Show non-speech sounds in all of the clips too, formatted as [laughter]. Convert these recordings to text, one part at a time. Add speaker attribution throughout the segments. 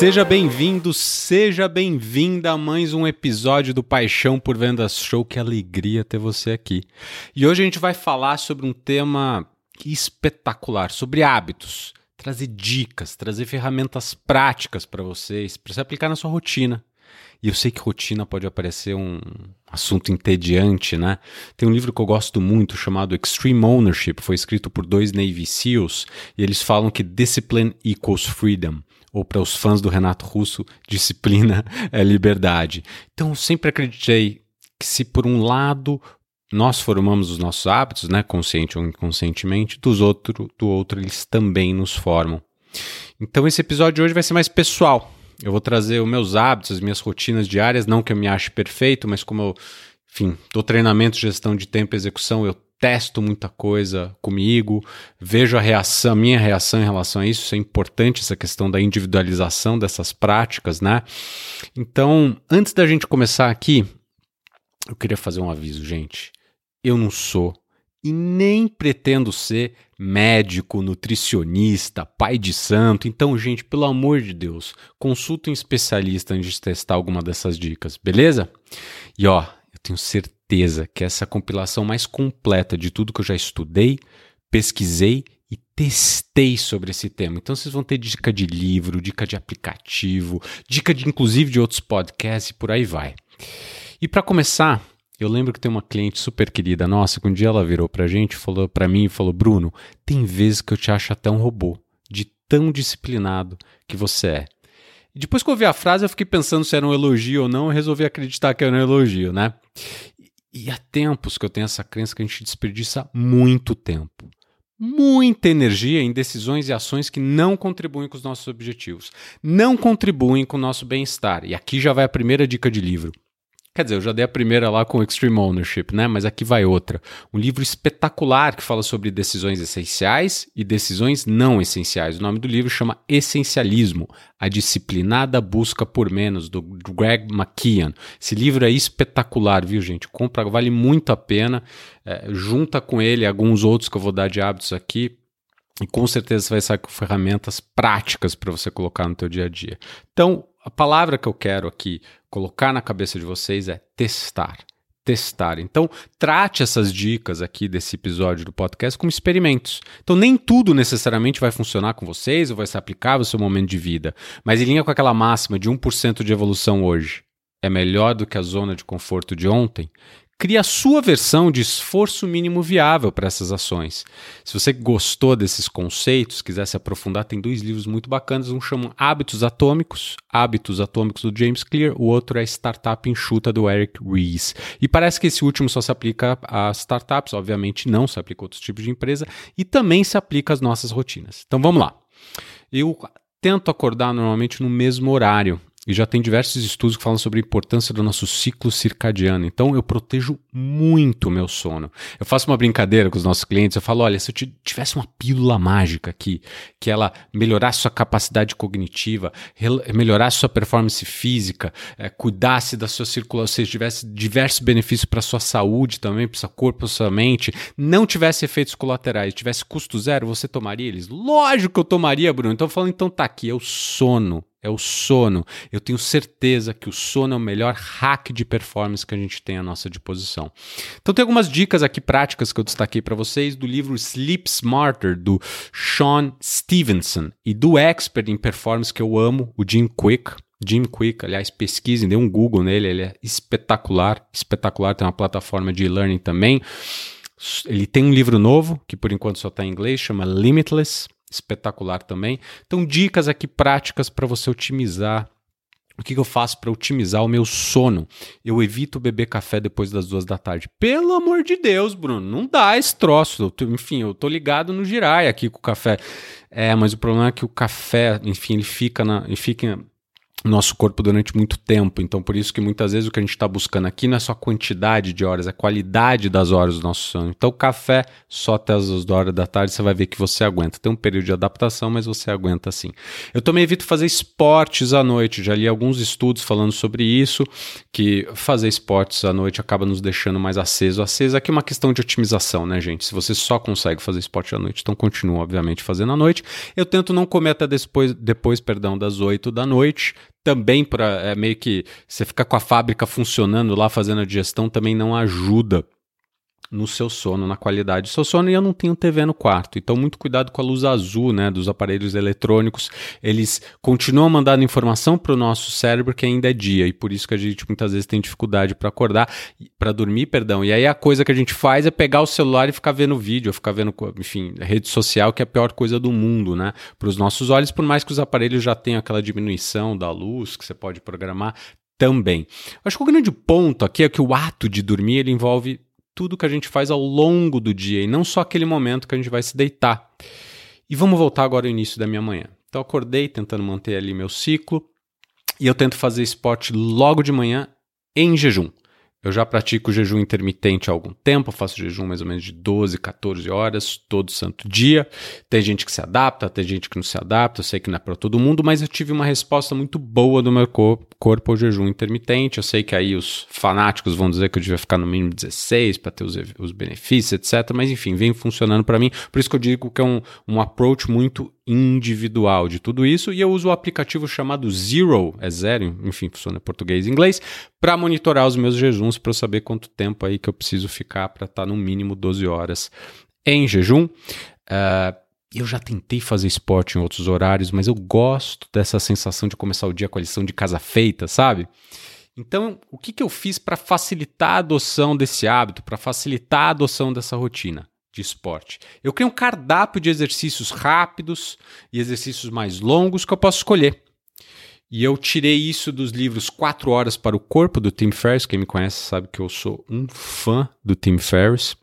Speaker 1: Seja bem-vindo, seja bem-vinda a mais um episódio do Paixão por Vendas Show. Que alegria ter você aqui. E hoje a gente vai falar sobre um tema espetacular, sobre hábitos. Trazer dicas, trazer ferramentas práticas para vocês, para você aplicar na sua rotina. E eu sei que rotina pode parecer um assunto entediante, né? Tem um livro que eu gosto muito chamado Extreme Ownership, foi escrito por dois Navy SEALs, e eles falam que discipline equals freedom ou para os fãs do Renato Russo, disciplina [laughs] é liberdade. Então, sempre acreditei que se por um lado nós formamos os nossos hábitos, né, consciente ou inconscientemente, dos outro, do outro eles também nos formam. Então, esse episódio de hoje vai ser mais pessoal. Eu vou trazer os meus hábitos, as minhas rotinas diárias, não que eu me ache perfeito, mas como eu, enfim, dou treinamento, gestão de tempo e execução, eu testo muita coisa comigo, vejo a reação, a minha reação em relação a isso, isso é importante, essa questão da individualização dessas práticas, né? Então, antes da gente começar aqui, eu queria fazer um aviso, gente. Eu não sou e nem pretendo ser médico, nutricionista, pai de santo. Então, gente, pelo amor de Deus, consulta um especialista antes de testar alguma dessas dicas, beleza? E ó, eu tenho certeza que essa compilação mais completa de tudo que eu já estudei, pesquisei e testei sobre esse tema. Então vocês vão ter dica de livro, dica de aplicativo, dica de inclusive de outros podcasts e por aí vai. E para começar, eu lembro que tem uma cliente super querida nossa que um dia ela virou pra gente, falou para mim e falou: "Bruno, tem vezes que eu te acho até um robô, de tão disciplinado que você é". Depois que eu ouvi a frase, eu fiquei pensando se era um elogio ou não, e resolvi acreditar que era um elogio, né? E há tempos que eu tenho essa crença que a gente desperdiça muito tempo, muita energia em decisões e ações que não contribuem com os nossos objetivos, não contribuem com o nosso bem-estar. E aqui já vai a primeira dica de livro. Quer dizer, eu já dei a primeira lá com Extreme Ownership, né? Mas aqui vai outra. Um livro espetacular que fala sobre decisões essenciais e decisões não essenciais. O nome do livro chama Essencialismo: A Disciplinada Busca por Menos, do Greg McKeon. Esse livro é espetacular, viu, gente? Compra, vale muito a pena. É, junta com ele alguns outros que eu vou dar de hábitos aqui. E com certeza você vai sair com ferramentas práticas para você colocar no teu dia a dia. Então, a palavra que eu quero aqui colocar na cabeça de vocês é testar. Testar. Então, trate essas dicas aqui desse episódio do podcast como experimentos. Então, nem tudo necessariamente vai funcionar com vocês ou vai ser aplicável ao seu momento de vida. Mas, em linha com aquela máxima de 1% de evolução hoje é melhor do que a zona de conforto de ontem, crie a sua versão de esforço mínimo viável para essas ações. Se você gostou desses conceitos, quiser se aprofundar, tem dois livros muito bacanas. Um chama Hábitos Atômicos, Hábitos Atômicos do James Clear, o outro é Startup Enxuta do Eric Ries. E parece que esse último só se aplica a startups, obviamente não se aplica a outros tipos de empresa e também se aplica às nossas rotinas. Então vamos lá. Eu tento acordar normalmente no mesmo horário. E já tem diversos estudos que falam sobre a importância do nosso ciclo circadiano. Então eu protejo muito o meu sono. Eu faço uma brincadeira com os nossos clientes. Eu falo: olha, se eu tivesse uma pílula mágica aqui, que ela melhorasse sua capacidade cognitiva, melhorasse sua performance física, é, cuidasse da sua circulação, seja, tivesse diversos benefícios para sua saúde também, para seu corpo, para sua mente, não tivesse efeitos colaterais, tivesse custo zero, você tomaria eles? Lógico que eu tomaria, Bruno. Então eu falo: então tá aqui, é o sono é o sono. Eu tenho certeza que o sono é o melhor hack de performance que a gente tem à nossa disposição. Então tem algumas dicas aqui práticas que eu destaquei para vocês do livro Sleep Smarter do Sean Stevenson e do expert em performance que eu amo, o Jim Quick. Jim Quick, aliás, pesquisem, dê um Google nele, ele é espetacular, espetacular, tem uma plataforma de e-learning também. Ele tem um livro novo, que por enquanto só está em inglês, chama Limitless espetacular também. Então, dicas aqui práticas para você otimizar. O que, que eu faço para otimizar o meu sono? Eu evito beber café depois das duas da tarde. Pelo amor de Deus, Bruno, não dá esse troço. Enfim, eu tô ligado no girai aqui com o café. É, mas o problema é que o café, enfim, ele fica na, ele fica nosso corpo durante muito tempo. Então, por isso que muitas vezes o que a gente está buscando aqui não é só a quantidade de horas, é a qualidade das horas do nosso sono. Então, café só até as duas horas da tarde, você vai ver que você aguenta. Tem um período de adaptação, mas você aguenta sim. Eu também evito fazer esportes à noite. Já li alguns estudos falando sobre isso, que fazer esportes à noite acaba nos deixando mais aceso. Aceso aqui é uma questão de otimização, né, gente? Se você só consegue fazer esporte à noite, então continua, obviamente, fazendo à noite. Eu tento não comer até depois, depois perdão, das oito da noite também para é, meio que você ficar com a fábrica funcionando lá fazendo a digestão também não ajuda no seu sono, na qualidade do seu sono, e eu não tenho TV no quarto. Então, muito cuidado com a luz azul, né, dos aparelhos eletrônicos. Eles continuam mandando informação para o nosso cérebro que ainda é dia, e por isso que a gente muitas vezes tem dificuldade para acordar, para dormir, perdão. E aí a coisa que a gente faz é pegar o celular e ficar vendo vídeo, ficar vendo, enfim, rede social, que é a pior coisa do mundo, né, para os nossos olhos, por mais que os aparelhos já tenham aquela diminuição da luz que você pode programar, também. Acho que o grande ponto aqui é que o ato de dormir ele envolve tudo que a gente faz ao longo do dia e não só aquele momento que a gente vai se deitar. E vamos voltar agora ao início da minha manhã. Então, acordei tentando manter ali meu ciclo e eu tento fazer esporte logo de manhã em jejum. Eu já pratico jejum intermitente há algum tempo, faço jejum mais ou menos de 12, 14 horas todo santo dia. Tem gente que se adapta, tem gente que não se adapta, eu sei que não é para todo mundo, mas eu tive uma resposta muito boa do meu corpo, ao jejum intermitente. Eu sei que aí os fanáticos vão dizer que eu devia ficar no mínimo 16 para ter os, os benefícios, etc. Mas enfim, vem funcionando para mim. Por isso que eu digo que é um, um approach muito individual de tudo isso e eu uso o aplicativo chamado Zero, é zero, enfim, funciona em português e inglês, para monitorar os meus jejuns para eu saber quanto tempo aí que eu preciso ficar para estar tá no mínimo 12 horas em jejum. Uh, eu já tentei fazer esporte em outros horários, mas eu gosto dessa sensação de começar o dia com a lição de casa feita, sabe? Então, o que, que eu fiz para facilitar a adoção desse hábito, para facilitar a adoção dessa rotina? De esporte. Eu criei um cardápio de exercícios rápidos e exercícios mais longos que eu posso escolher. E eu tirei isso dos livros 4 Horas para o Corpo, do Tim Ferriss. Quem me conhece sabe que eu sou um fã do Tim Ferriss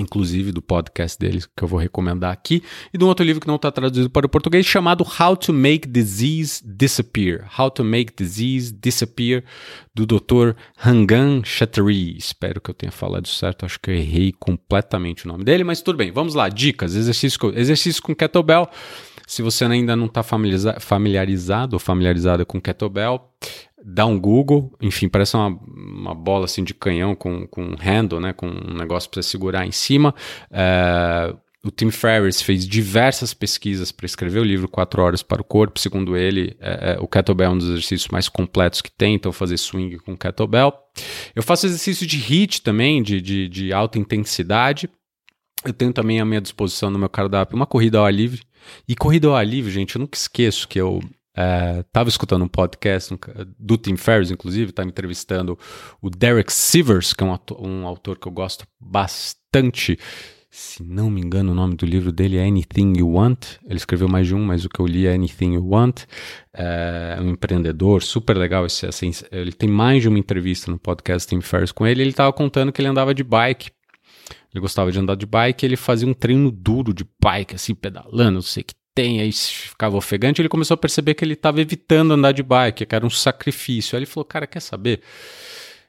Speaker 1: inclusive do podcast deles, que eu vou recomendar aqui, e de um outro livro que não está traduzido para o português, chamado How to Make Disease Disappear. How to Make Disease Disappear, do Dr. Hangan Chatterjee. Espero que eu tenha falado certo, acho que eu errei completamente o nome dele, mas tudo bem, vamos lá, dicas, exercício com, exercício com kettlebell, se você ainda não está familiarizado ou familiarizada com kettlebell, dá um Google, enfim, parece uma, uma bola assim de canhão com, com um handle, né, com um negócio para segurar em cima. É, o Tim Ferriss fez diversas pesquisas para escrever o livro 4 Horas para o Corpo. Segundo ele, é, é, o kettlebell é um dos exercícios mais completos que tem, então fazer swing com kettlebell. Eu faço exercício de HIIT também, de, de, de alta intensidade. Eu tenho também à minha disposição no meu cardápio uma corrida ao ar livre. E corrida ao ar livre, gente, eu nunca esqueço que eu Estava é, escutando um podcast do Tim Ferriss, inclusive, estava entrevistando o Derek Sivers, que é um, um, autor que eu gosto bastante. Se não me engano, o nome do livro dele é Anything You Want. Ele escreveu mais de um, mas o que eu li é Anything You Want. É um empreendedor super legal. Esse, assim, ele tem mais de uma entrevista no podcast Tim Ferriss com ele. Ele estava contando que ele andava de bike ele gostava de andar de bike, ele fazia um treino duro de bike, assim, pedalando, não sei o que tem, aí ficava ofegante, ele começou a perceber que ele estava evitando andar de bike, que era um sacrifício. Aí ele falou, cara, quer saber?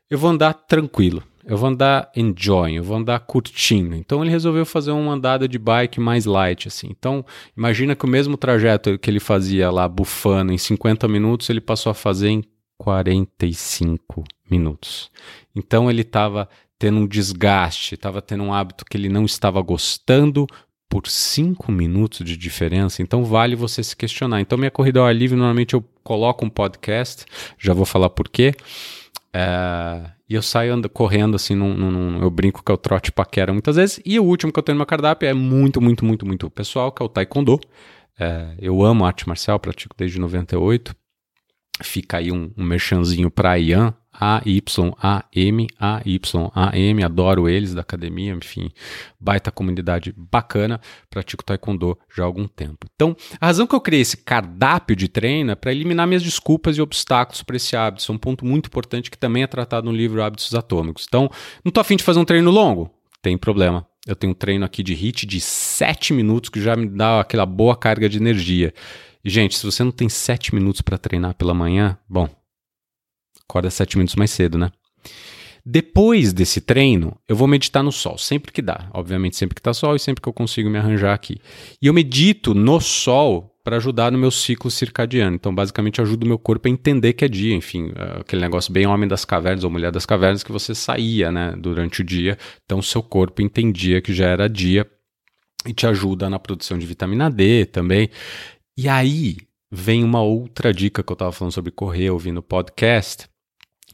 Speaker 1: Eu vou andar tranquilo, eu vou andar enjoying, eu vou andar curtindo. Então ele resolveu fazer uma andada de bike mais light, assim. Então, imagina que o mesmo trajeto que ele fazia lá bufando em 50 minutos, ele passou a fazer em 45 minutos. Então ele estava tendo um desgaste, estava tendo um hábito que ele não estava gostando, por cinco minutos de diferença, então vale você se questionar. Então, minha corrida ao ar livre, normalmente eu coloco um podcast, já vou falar por quê. É, e eu saio ando, correndo assim, num, num, eu brinco que é o trote paquera muitas vezes. E o último que eu tenho no meu cardápio é muito, muito, muito, muito pessoal, que é o Taekwondo. É, eu amo arte marcial, pratico desde 98. Fica aí um, um merchanzinho para Ian, a-Y-A-M, A-Y-A-M, adoro eles da academia, enfim, baita comunidade bacana, pratico taekwondo já há algum tempo. Então, a razão que eu criei esse cardápio de treino é para eliminar minhas desculpas e obstáculos para esse hábito. Isso é um ponto muito importante que também é tratado no livro Hábitos Atômicos. Então, não tô afim de fazer um treino longo? Tem problema. Eu tenho um treino aqui de HIT de 7 minutos que já me dá aquela boa carga de energia. E, gente, se você não tem sete minutos para treinar pela manhã, bom, acorda sete minutos mais cedo, né? Depois desse treino, eu vou meditar no sol, sempre que dá. Obviamente, sempre que tá sol e sempre que eu consigo me arranjar aqui. E eu medito no sol para ajudar no meu ciclo circadiano. Então, basicamente, ajuda o meu corpo a entender que é dia. Enfim, é aquele negócio bem homem das cavernas ou mulher das cavernas que você saía né, durante o dia. Então, o seu corpo entendia que já era dia e te ajuda na produção de vitamina D também. E aí vem uma outra dica que eu estava falando sobre correr ouvindo podcast,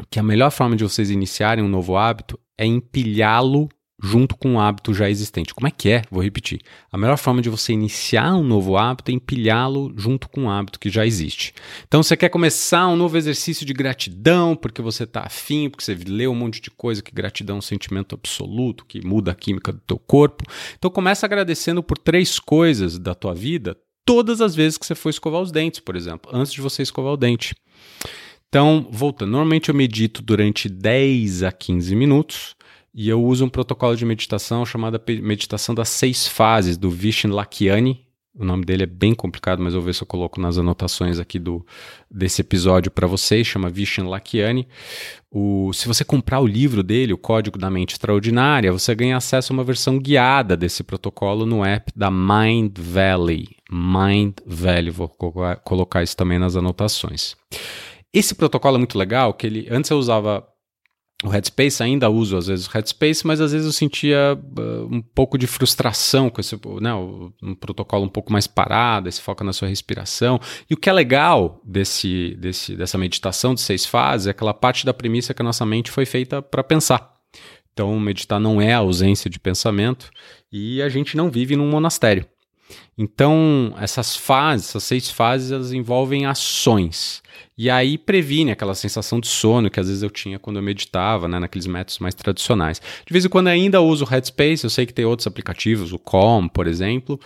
Speaker 1: que a melhor forma de vocês iniciarem um novo hábito é empilhá-lo junto com um hábito já existente. Como é que é? Vou repetir. A melhor forma de você iniciar um novo hábito é empilhá-lo junto com um hábito que já existe. Então, você quer começar um novo exercício de gratidão porque você está afim, porque você leu um monte de coisa que gratidão é um sentimento absoluto que muda a química do teu corpo. Então, começa agradecendo por três coisas da tua vida todas as vezes que você for escovar os dentes, por exemplo, antes de você escovar o dente. Então, voltando, normalmente eu medito durante 10 a 15 minutos e eu uso um protocolo de meditação chamado meditação das seis fases do Vishen. O nome dele é bem complicado, mas eu vou ver se eu coloco nas anotações aqui do, desse episódio para vocês. Chama Vishen Lakiani. O, se você comprar o livro dele, O Código da Mente Extraordinária, você ganha acesso a uma versão guiada desse protocolo no app da Mind Valley. Mind Valley, vou colocar isso também nas anotações. Esse protocolo é muito legal, que ele antes eu usava o Headspace, ainda uso às vezes o Headspace, mas às vezes eu sentia uh, um pouco de frustração com esse né, um protocolo um pouco mais parado, esse foca na sua respiração. E o que é legal desse, desse, dessa meditação de seis fases é aquela parte da premissa que a nossa mente foi feita para pensar. Então, meditar não é a ausência de pensamento e a gente não vive num monastério. Então, essas fases, essas seis fases, elas envolvem ações. E aí previne aquela sensação de sono que às vezes eu tinha quando eu meditava, né, naqueles métodos mais tradicionais. De vez em quando ainda uso o Headspace, eu sei que tem outros aplicativos, o Calm, por exemplo,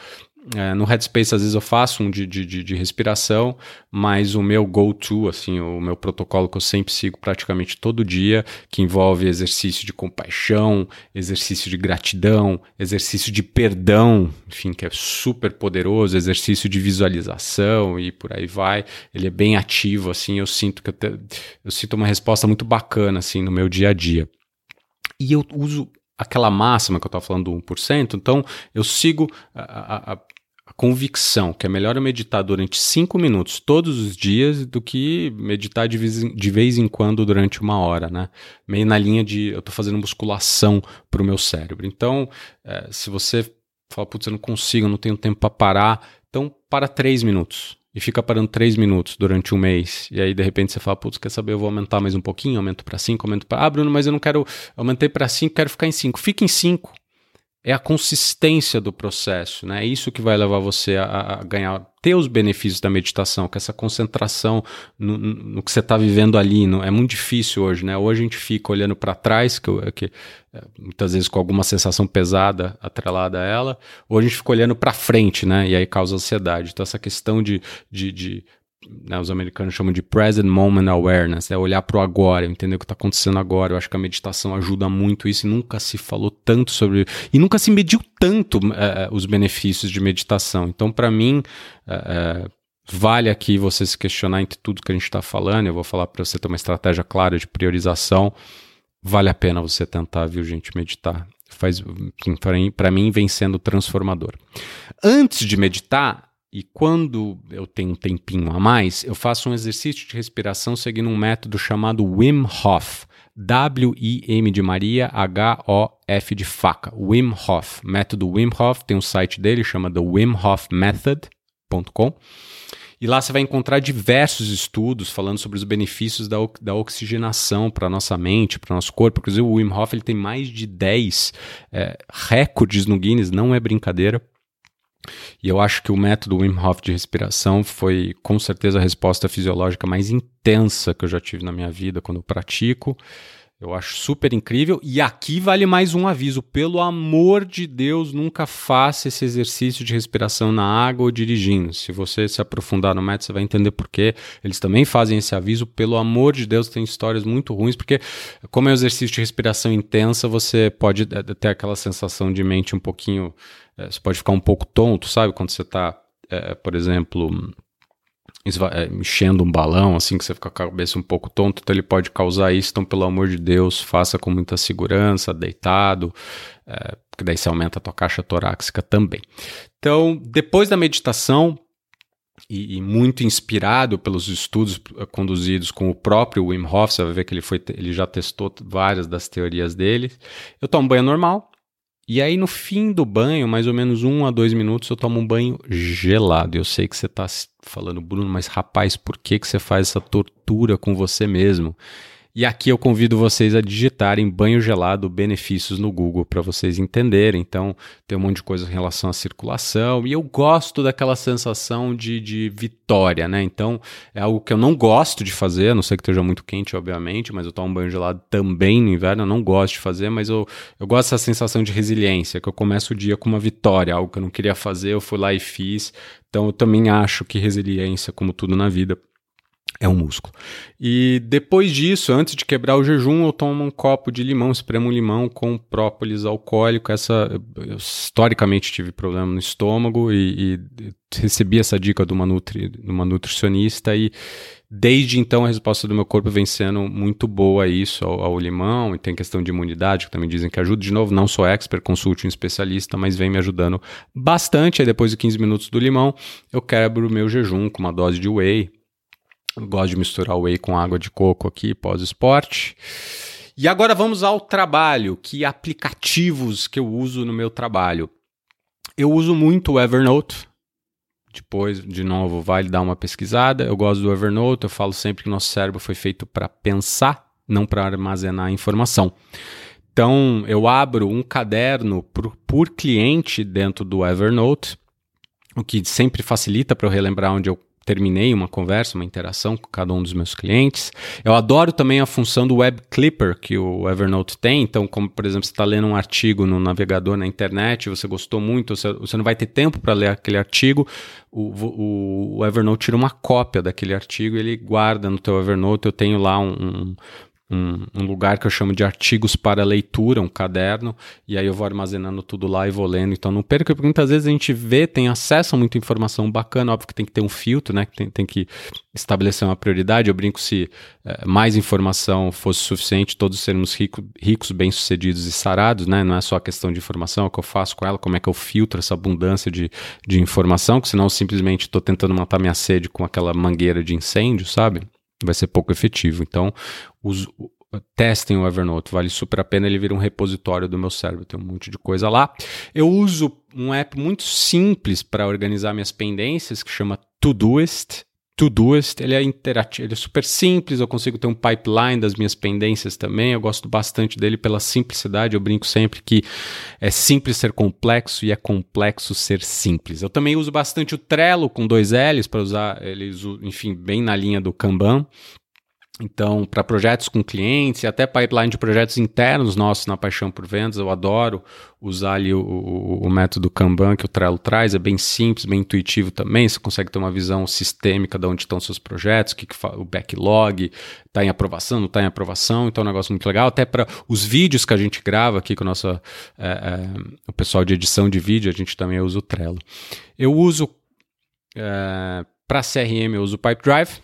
Speaker 1: é, no Headspace, às vezes, eu faço um de, de, de respiração, mas o meu go-to, assim, o meu protocolo que eu sempre sigo praticamente todo dia, que envolve exercício de compaixão, exercício de gratidão, exercício de perdão, enfim, que é super poderoso, exercício de visualização e por aí vai. Ele é bem ativo, assim, eu sinto que eu, te, eu sinto uma resposta muito bacana, assim, no meu dia a dia. E eu uso aquela máxima que eu estava falando do 1%, então eu sigo a, a, a convicção que é melhor eu meditar durante cinco minutos todos os dias do que meditar de vez, em, de vez em quando durante uma hora, né? Meio na linha de eu estou fazendo musculação para o meu cérebro. Então, é, se você fala, putz, eu não consigo, eu não tenho tempo para parar, então para três minutos e fica parando três minutos durante um mês, e aí de repente você fala, putz, quer saber, eu vou aumentar mais um pouquinho, aumento para cinco, aumento para... Ah, Bruno, mas eu não quero, aumentei para cinco, quero ficar em cinco. Fica em cinco é a consistência do processo, né? É isso que vai levar você a, a ganhar, ter os benefícios da meditação, que essa concentração no, no que você está vivendo ali, no, é muito difícil hoje, né? Hoje a gente fica olhando para trás, que, que, é, muitas vezes com alguma sensação pesada atrelada a ela, ou a gente fica olhando para frente, né? E aí causa ansiedade. Então essa questão de, de, de né, os americanos chamam de present moment awareness, é olhar para o agora, entender o que está acontecendo agora. Eu acho que a meditação ajuda muito isso e nunca se falou tanto sobre. E nunca se mediu tanto é, os benefícios de meditação. Então, para mim, é, vale aqui você se questionar entre tudo que a gente está falando. Eu vou falar para você ter uma estratégia clara de priorização. Vale a pena você tentar, viu, gente, meditar. Faz, para mim, vem sendo transformador. Antes de meditar, e quando eu tenho um tempinho a mais, eu faço um exercício de respiração seguindo um método chamado Wim Hof. W-I-M de Maria, H-O-F de faca. Wim Hof. Método Wim Hof, tem um site dele, chama The Wim Hof Method.com. E lá você vai encontrar diversos estudos falando sobre os benefícios da, da oxigenação para a nossa mente, para o nosso corpo. Inclusive, o Wim Hof ele tem mais de 10 é, recordes no Guinness, não é brincadeira e eu acho que o método Wim Hof de respiração foi com certeza a resposta fisiológica mais intensa que eu já tive na minha vida quando eu pratico. Eu acho super incrível. E aqui vale mais um aviso: pelo amor de Deus, nunca faça esse exercício de respiração na água ou dirigindo. Se você se aprofundar no método, você vai entender por quê. Eles também fazem esse aviso. Pelo amor de Deus, tem histórias muito ruins, porque, como é um exercício de respiração intensa, você pode é, ter aquela sensação de mente um pouquinho é, você pode ficar um pouco tonto, sabe? Quando você está, é, por exemplo, enchendo um balão, assim, que você fica com a cabeça um pouco tonta, então ele pode causar isso. Então, pelo amor de Deus, faça com muita segurança, deitado, é, porque daí você aumenta a tua caixa torácica também. Então, depois da meditação, e, e, muito inspirado pelos estudos eh, conduzidos com o próprio Wim Hof, você vai ver que ele, foi, ele já testou várias das teorias dele. Eu tomo banho normal, e aí, no fim do banho, mais ou menos um a dois minutos, eu tomo um banho gelado. Eu sei que você está falando, Bruno, mas rapaz, por que, que você faz essa tortura com você mesmo? E aqui eu convido vocês a digitarem banho gelado benefícios no Google para vocês entenderem. Então, tem um monte de coisa em relação à circulação e eu gosto daquela sensação de, de vitória, né? Então, é algo que eu não gosto de fazer, a não ser que esteja muito quente, obviamente, mas eu tomo banho gelado também no inverno, eu não gosto de fazer, mas eu, eu gosto dessa sensação de resiliência, que eu começo o dia com uma vitória, algo que eu não queria fazer, eu fui lá e fiz. Então, eu também acho que resiliência, como tudo na vida, é um músculo. E depois disso, antes de quebrar o jejum, eu tomo um copo de limão, espremo um limão com própolis alcoólico. Essa, eu, historicamente tive problema no estômago e, e recebi essa dica de uma, nutri, de uma nutricionista e desde então a resposta do meu corpo vem sendo muito boa a isso, ao, ao, limão, e tem questão de imunidade, que também dizem que ajuda. De novo, não sou expert, consulte um especialista, mas vem me ajudando bastante. Aí depois de 15 minutos do limão, eu quebro o meu jejum com uma dose de whey, gosto de misturar whey com água de coco aqui pós-esporte. E agora vamos ao trabalho, que aplicativos que eu uso no meu trabalho. Eu uso muito o Evernote. Depois, de novo, vale dar uma pesquisada. Eu gosto do Evernote, eu falo sempre que nosso cérebro foi feito para pensar, não para armazenar informação. Então, eu abro um caderno por, por cliente dentro do Evernote, o que sempre facilita para eu relembrar onde eu terminei uma conversa, uma interação com cada um dos meus clientes. Eu adoro também a função do Web Clipper que o Evernote tem. Então, como por exemplo, você está lendo um artigo no navegador na internet, você gostou muito, você, não vai ter tempo para ler aquele artigo, o, o, o, Evernote tira uma cópia daquele artigo, ele guarda no teu Evernote. Eu tenho lá um, um um, um, lugar que eu chamo de artigos para leitura, um caderno, e aí eu vou armazenando tudo lá e vou lendo. Então não perca, porque muitas vezes a gente vê, tem acesso a muita informação bacana, óbvio que tem que ter um filtro, né? Tem, tem que estabelecer uma prioridade. Eu brinco se é, mais informação fosse suficiente, todos sermos rico, ricos, bem-sucedidos e sarados, né? Não é só a questão de informação, é o que eu faço com ela, como é que eu filtro essa abundância de, de informação, que senão eu simplesmente estou tentando matar minha sede com aquela mangueira de incêndio, sabe? vai ser pouco efetivo. Então, os, testem o Evernote, vale super a pena, ele vira um repositório do meu cérebro, tem um monte de coisa lá. Eu uso um app muito simples para organizar minhas pendências, que chama Todoist, Todoist, ele é interativo, ele é super simples, eu consigo ter um pipeline das minhas pendências também, eu gosto bastante dele pela simplicidade, eu brinco sempre que é simples ser complexo e é complexo ser simples. Eu também uso bastante o Trello com dois L's para usar eles, enfim, bem na linha do Kanban, então, para projetos com clientes e até pipeline de projetos internos nossos na Paixão por Vendas, eu adoro usar ali o, o, o, método Kanban que o Trello traz. É bem simples, bem intuitivo também. Você consegue ter uma visão sistêmica de onde estão seus projetos, que, que o backlog, está em aprovação, não está em aprovação. Então, é um negócio muito legal. Até para os vídeos que a gente grava aqui com o nosso é, é, o pessoal de edição de vídeo, a gente também usa o Trello. Eu uso é, para CRM, eu uso o Pipedrive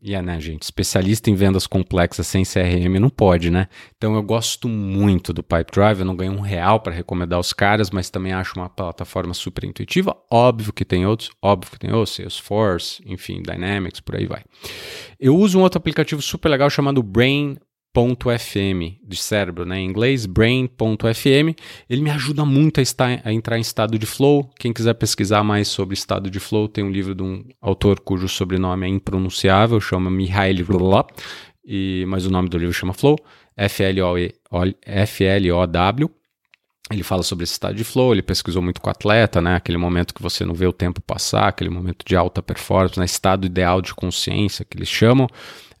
Speaker 1: e é, né, gente? Especialista em vendas complexas sem CRM não pode, né? Então eu gosto muito do Pipedrive. Eu não ganho um real para recomendar os caras, mas também acho uma plataforma super intuitiva. Óbvio que tem outros, óbvio que tem outros, Salesforce, enfim, Dynamics, por aí vai. Eu uso um outro aplicativo super legal chamado Brain brain.fm de cérebro, né? Em inglês, brain.fm. Ele me ajuda muito a, estar, a entrar em estado de flow. Quem quiser pesquisar mais sobre estado de flow, tem um livro de um autor cujo sobrenome é impronunciável, chama Mihail Rulop, e mas o nome do livro chama Flow, F-L-O-W. Ele fala sobre esse estado de flow, ele pesquisou muito com o atleta, né? Aquele momento que você não vê o tempo passar, aquele momento de alta performance, né? estado ideal de consciência que eles chamam.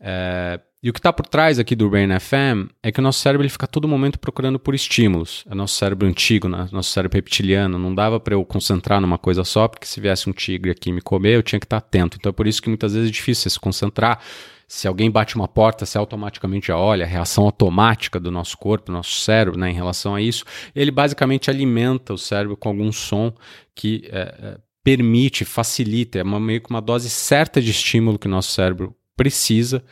Speaker 1: É, e o que está por trás aqui do Brain FM é que o nosso cérebro ele fica todo momento procurando por estímulos. É nosso cérebro antigo, né? nosso cérebro reptiliano. Não dava para eu concentrar numa coisa só, porque se viesse um tigre aqui me comer, eu tinha que estar tá atento. Então é por isso que muitas vezes é difícil se concentrar. Se alguém bate uma porta, você automaticamente já olha, a reação automática do nosso corpo, do nosso cérebro né, em relação a isso. Ele basicamente alimenta o cérebro com algum som que é, é permite, facilita, é uma, meio que uma dose certa de estímulo que o nosso cérebro precisa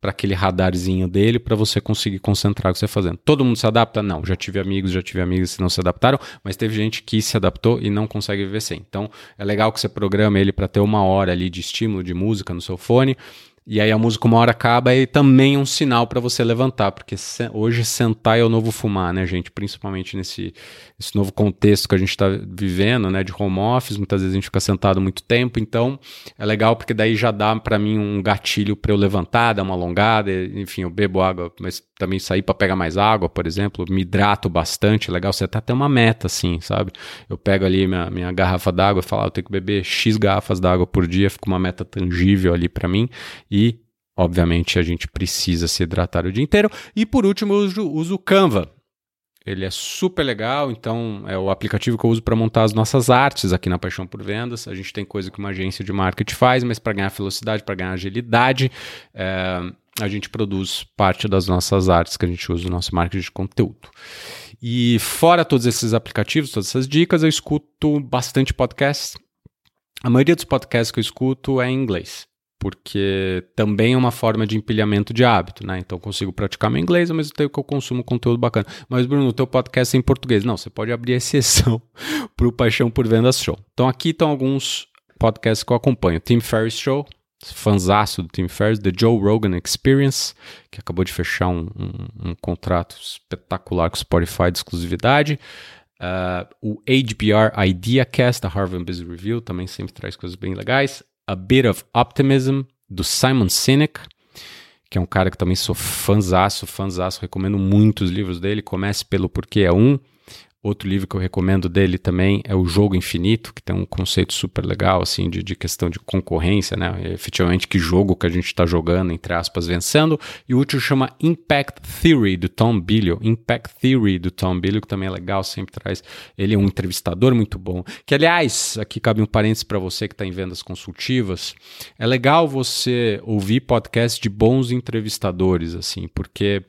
Speaker 1: para aquele radarzinho dele para você conseguir concentrar o que você está fazendo. Todo mundo se adapta? Não. Já tive amigos, já tive amigas que não se adaptaram, mas teve gente que se adaptou e não consegue viver sem. Então é legal que você programa ele para ter uma hora ali de estímulo de música no seu fone e aí a música uma hora acaba e também é um sinal para você levantar, porque se, hoje sentar é o novo fumar, né, gente? Principalmente nesse, nesse novo contexto que a gente está vivendo, né, de home office, muitas vezes a gente fica sentado muito tempo, então é legal porque daí já dá para mim um gatilho para eu levantar, dar uma alongada, enfim, eu bebo água, mas também sair para pegar mais água, por exemplo, me hidrato bastante, é legal você até ter uma meta assim, sabe? Eu pego ali minha, minha garrafa d'água e falo, ah, eu tenho que beber X garrafas d'água por dia, fica uma meta tangível ali para mim obviamente, a gente precisa se hidratar o dia inteiro. E por último, eu uso, uso o Canva. Ele é super legal, então é o aplicativo que eu uso para montar as nossas artes aqui na Paixão por Vendas. A gente tem coisa que uma agência de marketing faz, mas para ganhar velocidade, para ganhar agilidade, é, a gente produz parte das nossas artes que a gente usa no nosso marketing de conteúdo. E fora todos esses aplicativos, todas essas dicas, eu escuto bastante podcast. A maioria dos podcasts que eu escuto é em inglês porque também é uma forma de empilhamento de hábito, né? Então consigo praticar meu inglês ao mesmo tempo que eu consumo conteúdo bacana. Mas Bruno, o teu podcast é em português. Não, você pode abrir exceção [laughs] para o Paixão por Vendas Show. Então aqui estão alguns podcasts que eu acompanho. Tim Ferriss Show, fanzaço do Tim Ferriss, The Joe Rogan Experience, que acabou de fechar um, um, um contrato espetacular com o Spotify de exclusividade. Uh, o HBR IdeaCast, da Harvard Business Review, também sempre traz coisas bem legais. A Bit of Optimism, do Simon Sinek, que é um cara que também sou fanzaço, fanzaço, recomendo muitos livros dele. Comece pelo Porquê é Um, Outro livro que eu recomendo dele também é O Jogo Infinito, que tem um conceito super legal, assim, de, de questão de concorrência, né? Efetivamente, que jogo que a gente está jogando, entre aspas, vencendo. E o último chama Impact Theory, do Tom Billio. Impact Theory, do Tom Billio, que também é legal, sempre traz. Ele é um entrevistador muito bom. Que, aliás, aqui cabe um parênteses para você que está em vendas consultivas. É legal você ouvir podcast de bons entrevistadores, assim, porque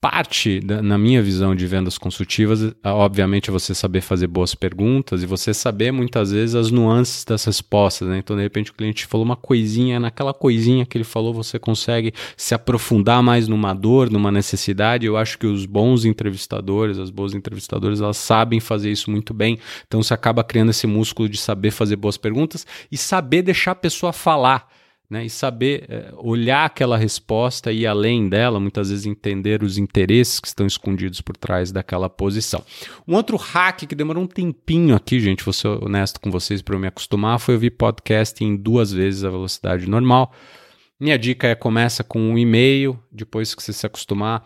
Speaker 1: parte, da, na minha visão de vendas consultivas, obviamente, é você saber fazer boas perguntas e você saber muitas vezes as nuances das respostas. Né? Então, de repente, o cliente falou uma coisinha, naquela coisinha que ele falou, você consegue se aprofundar mais numa dor, numa necessidade. Eu acho que os bons entrevistadores, as boas entrevistadoras, elas sabem fazer isso muito bem. Então, você acaba criando esse músculo de saber fazer boas perguntas e saber deixar a pessoa falar né, e saber é, olhar aquela resposta e ir além dela, muitas vezes entender os interesses que estão escondidos por trás daquela posição. Um outro hack que demorou um tempinho aqui, gente, vou ser honesto com vocês para eu me acostumar, foi ouvir podcast em duas vezes a velocidade normal. Minha dica é começa com um e-mail, depois que você se acostumar,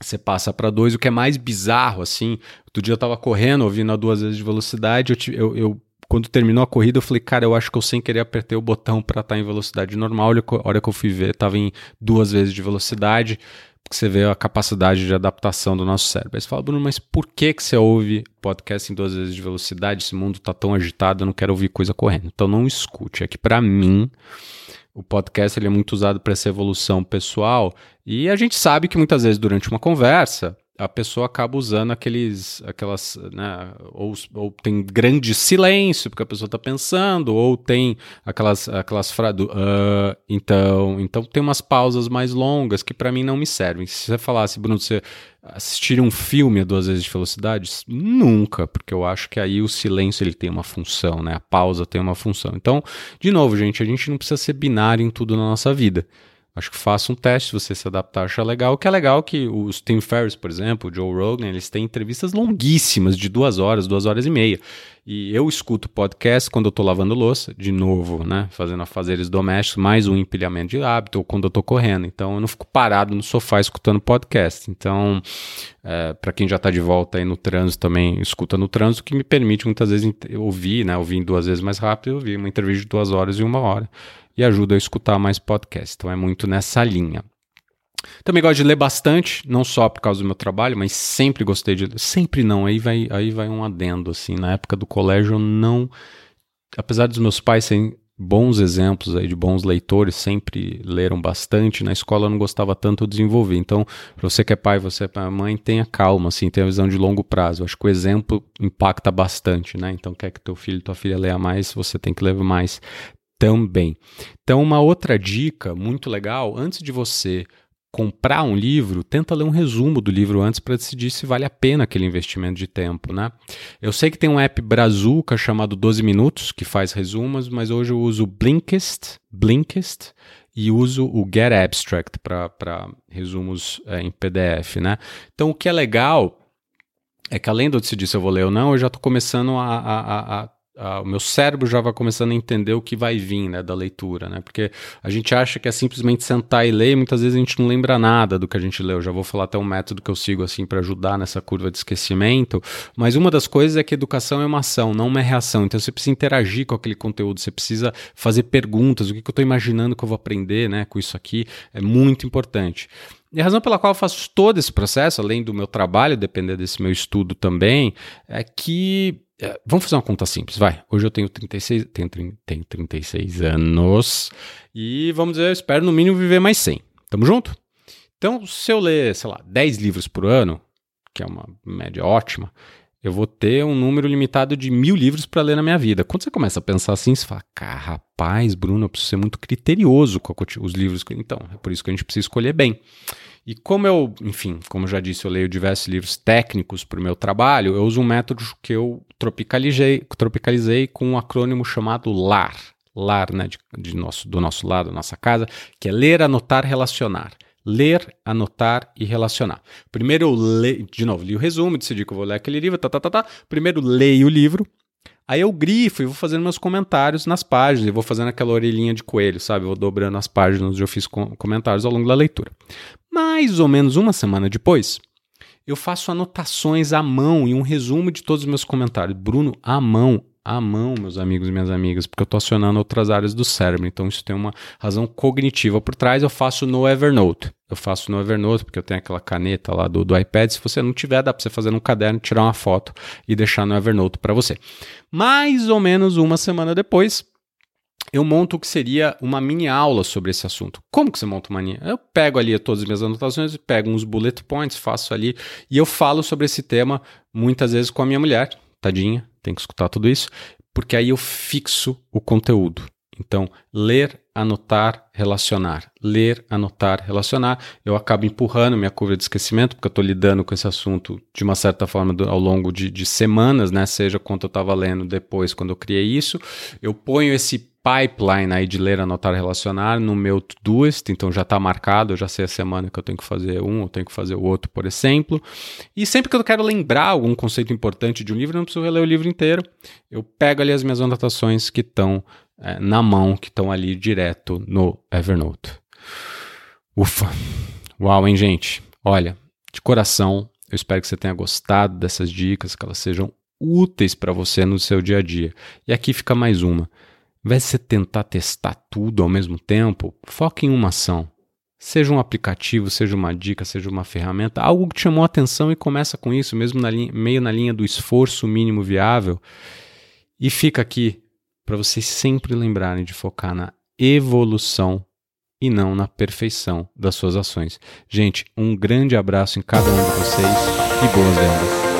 Speaker 1: você passa para dois. O que é mais bizarro, assim, outro dia eu estava correndo, ouvindo a duas vezes de velocidade, eu, eu, eu quando terminou a corrida, eu falei, cara, eu acho que eu sem querer apertei o botão para estar tá em velocidade normal. A hora que eu fui ver, estava em duas vezes de velocidade, porque você vê a capacidade de adaptação do nosso cérebro. Aí você fala, Bruno, mas por que, que você ouve podcast em duas vezes de velocidade? Esse mundo está tão agitado, eu não quero ouvir coisa correndo. Então não escute. É que para mim o podcast ele é muito usado para essa evolução pessoal e a gente sabe que muitas vezes durante uma conversa a pessoa acaba usando aqueles, aquelas, né, ou, ou tem grande silêncio porque a pessoa está pensando, ou tem aquelas, aquelas frases, uh, então, então tem umas pausas mais longas que para mim não me servem. Se você falasse, Bruno, você assistir um filme a duas vezes de velocidade, nunca, porque eu acho que aí o silêncio ele tem uma função, né, a pausa tem uma função. Então, de novo, gente, a gente não precisa ser binário em tudo na nossa vida. Acho que faça um teste, se você se adaptar, achar legal. O que é legal é que os Tim Ferriss, por exemplo, o Joe Rogan, eles têm entrevistas longuíssimas, de duas horas, duas horas e meia. E eu escuto podcast quando eu tô lavando louça, de novo, né? Fazendo afazeres domésticos, mais um empilhamento de hábito, ou quando eu tô correndo. Então eu não fico parado no sofá escutando podcast. Então, é, para quem já tá de volta aí no trânsito também, escuta no trânsito, que me permite muitas vezes ouvir, né? Ouvir duas vezes mais rápido, ouvir uma entrevista de duas horas e uma hora e ajuda a escutar mais podcast. Então é muito nessa linha. Também gosto de ler bastante, não só por causa do meu trabalho, mas sempre gostei de ler. Sempre não, aí vai, aí vai um adendo, assim. Na época do colégio eu não... Apesar dos meus pais serem bons exemplos aí de bons leitores, sempre leram bastante. Na escola eu não gostava tanto, eu desenvolvi. Então, para você que é pai, você é mãe, tenha calma, assim, tenha visão de longo prazo. Eu acho que o exemplo impacta bastante, né? Então, quer que teu filho, tua filha leia mais, você tem que ler mais também. Então, uma outra dica muito legal, antes de você comprar um livro, tenta ler um resumo do livro antes para decidir se vale a pena aquele investimento de tempo, né? Eu sei que tem um app brazuca chamado 12 minutos que faz resumos, mas hoje eu uso Blinkist, Blinkist e uso o Get Abstract para resumos é, em PDF, né? Então o que é legal é que além de eu decidir se eu vou ler ou não, eu já estou começando a, a, a o meu cérebro já vai começando a entender o que vai vir né, da leitura, né? Porque a gente acha que é simplesmente sentar e ler e muitas vezes a gente não lembra nada do que a gente leu. Eu já vou falar até um método que eu sigo assim para ajudar nessa curva de esquecimento. Mas uma das coisas é que educação é uma ação, não uma reação. Então você precisa interagir com aquele conteúdo, você precisa fazer perguntas, o que, que eu estou imaginando que eu vou aprender né, com isso aqui é muito importante. E a razão pela qual eu faço todo esse processo, além do meu trabalho depender desse meu estudo também, é que é, vamos fazer uma conta simples, vai. Hoje eu tenho 36, tenho, tenho 36 anos e vamos dizer, eu espero no mínimo viver mais 100. Tamo junto? Então, se eu ler, sei lá, 10 livros por ano, que é uma média ótima, eu vou ter um número limitado de mil livros para ler na minha vida. Quando você começa a pensar assim, você fala, cara, rapaz, Bruno, eu preciso ser muito criterioso com os livros. Então, é por isso que a gente precisa escolher bem. E como eu, enfim, como eu já disse, eu leio diversos livros técnicos para o meu trabalho, eu uso um método que eu tropicalizei, tropicalizei com um acrônimo chamado LAR. LAR, né, de, de nosso, do nosso lado, nossa casa, que é ler, anotar, relacionar ler, anotar e relacionar. Primeiro eu leio, de novo, li o resumo, decidi que eu vou ler aquele livro, tá, tá, tá, tá. Primeiro leio o livro, aí eu grifo e vou fazendo meus comentários nas páginas, e vou fazendo aquela orelhinha de coelho, sabe? vou dobrando as páginas onde eu fiz comentários ao longo da leitura. Mais ou menos uma semana depois, eu faço anotações à mão e um resumo de todos os meus comentários. Bruno, à mão, à mão, meus amigos e minhas amigas, porque eu estou acionando outras áreas do cérebro. Então isso tem uma razão cognitiva por trás. Eu faço no Evernote. Eu faço no Evernote porque eu tenho aquela caneta lá do, do iPad. Se você não tiver, dá para você fazer no caderno, tirar uma foto e deixar no Evernote para você. Mais ou menos uma semana depois, eu monto o que seria uma mini aula sobre esse assunto. Como que você monta uma mini? Eu pego ali todas as minhas anotações, pego uns bullet points, faço ali e eu falo sobre esse tema muitas vezes com a minha mulher, tadinha, tem que escutar tudo isso, porque aí eu fixo o conteúdo. Então, ler, anotar, relacionar. Ler, anotar, relacionar. Eu acabo empurrando minha curva de esquecimento, porque eu estou lidando com esse assunto de uma certa forma do, ao longo de, de, semanas, né? Seja quanto eu estava lendo depois, quando eu criei isso. Eu ponho esse pipeline aí de ler, anotar, relacionar no meu Todoist, então já está marcado, eu já sei a semana que eu tenho que fazer um, eu tenho que fazer o outro, por exemplo. E sempre que eu quero lembrar algum conceito importante de um livro, eu não preciso reler o livro inteiro. Eu pego ali as minhas anotações que estão é, na mão, que estão ali direto no Evernote. Ufa! Uau, hein, gente? Olha, de coração, eu espero que você tenha gostado dessas dicas, que elas sejam úteis para você no seu dia a dia. E aqui fica mais uma. Ao invés de você tentar testar tudo ao mesmo tempo, foque em uma ação. Seja um aplicativo, seja uma dica, seja uma ferramenta, algo que te chamou a atenção e começa com isso, mesmo na linha, meio na linha do esforço mínimo viável. E fica aqui para vocês sempre lembrarem de focar na evolução e não na perfeição das suas ações. Gente, um grande abraço em cada um de vocês e boas vendas.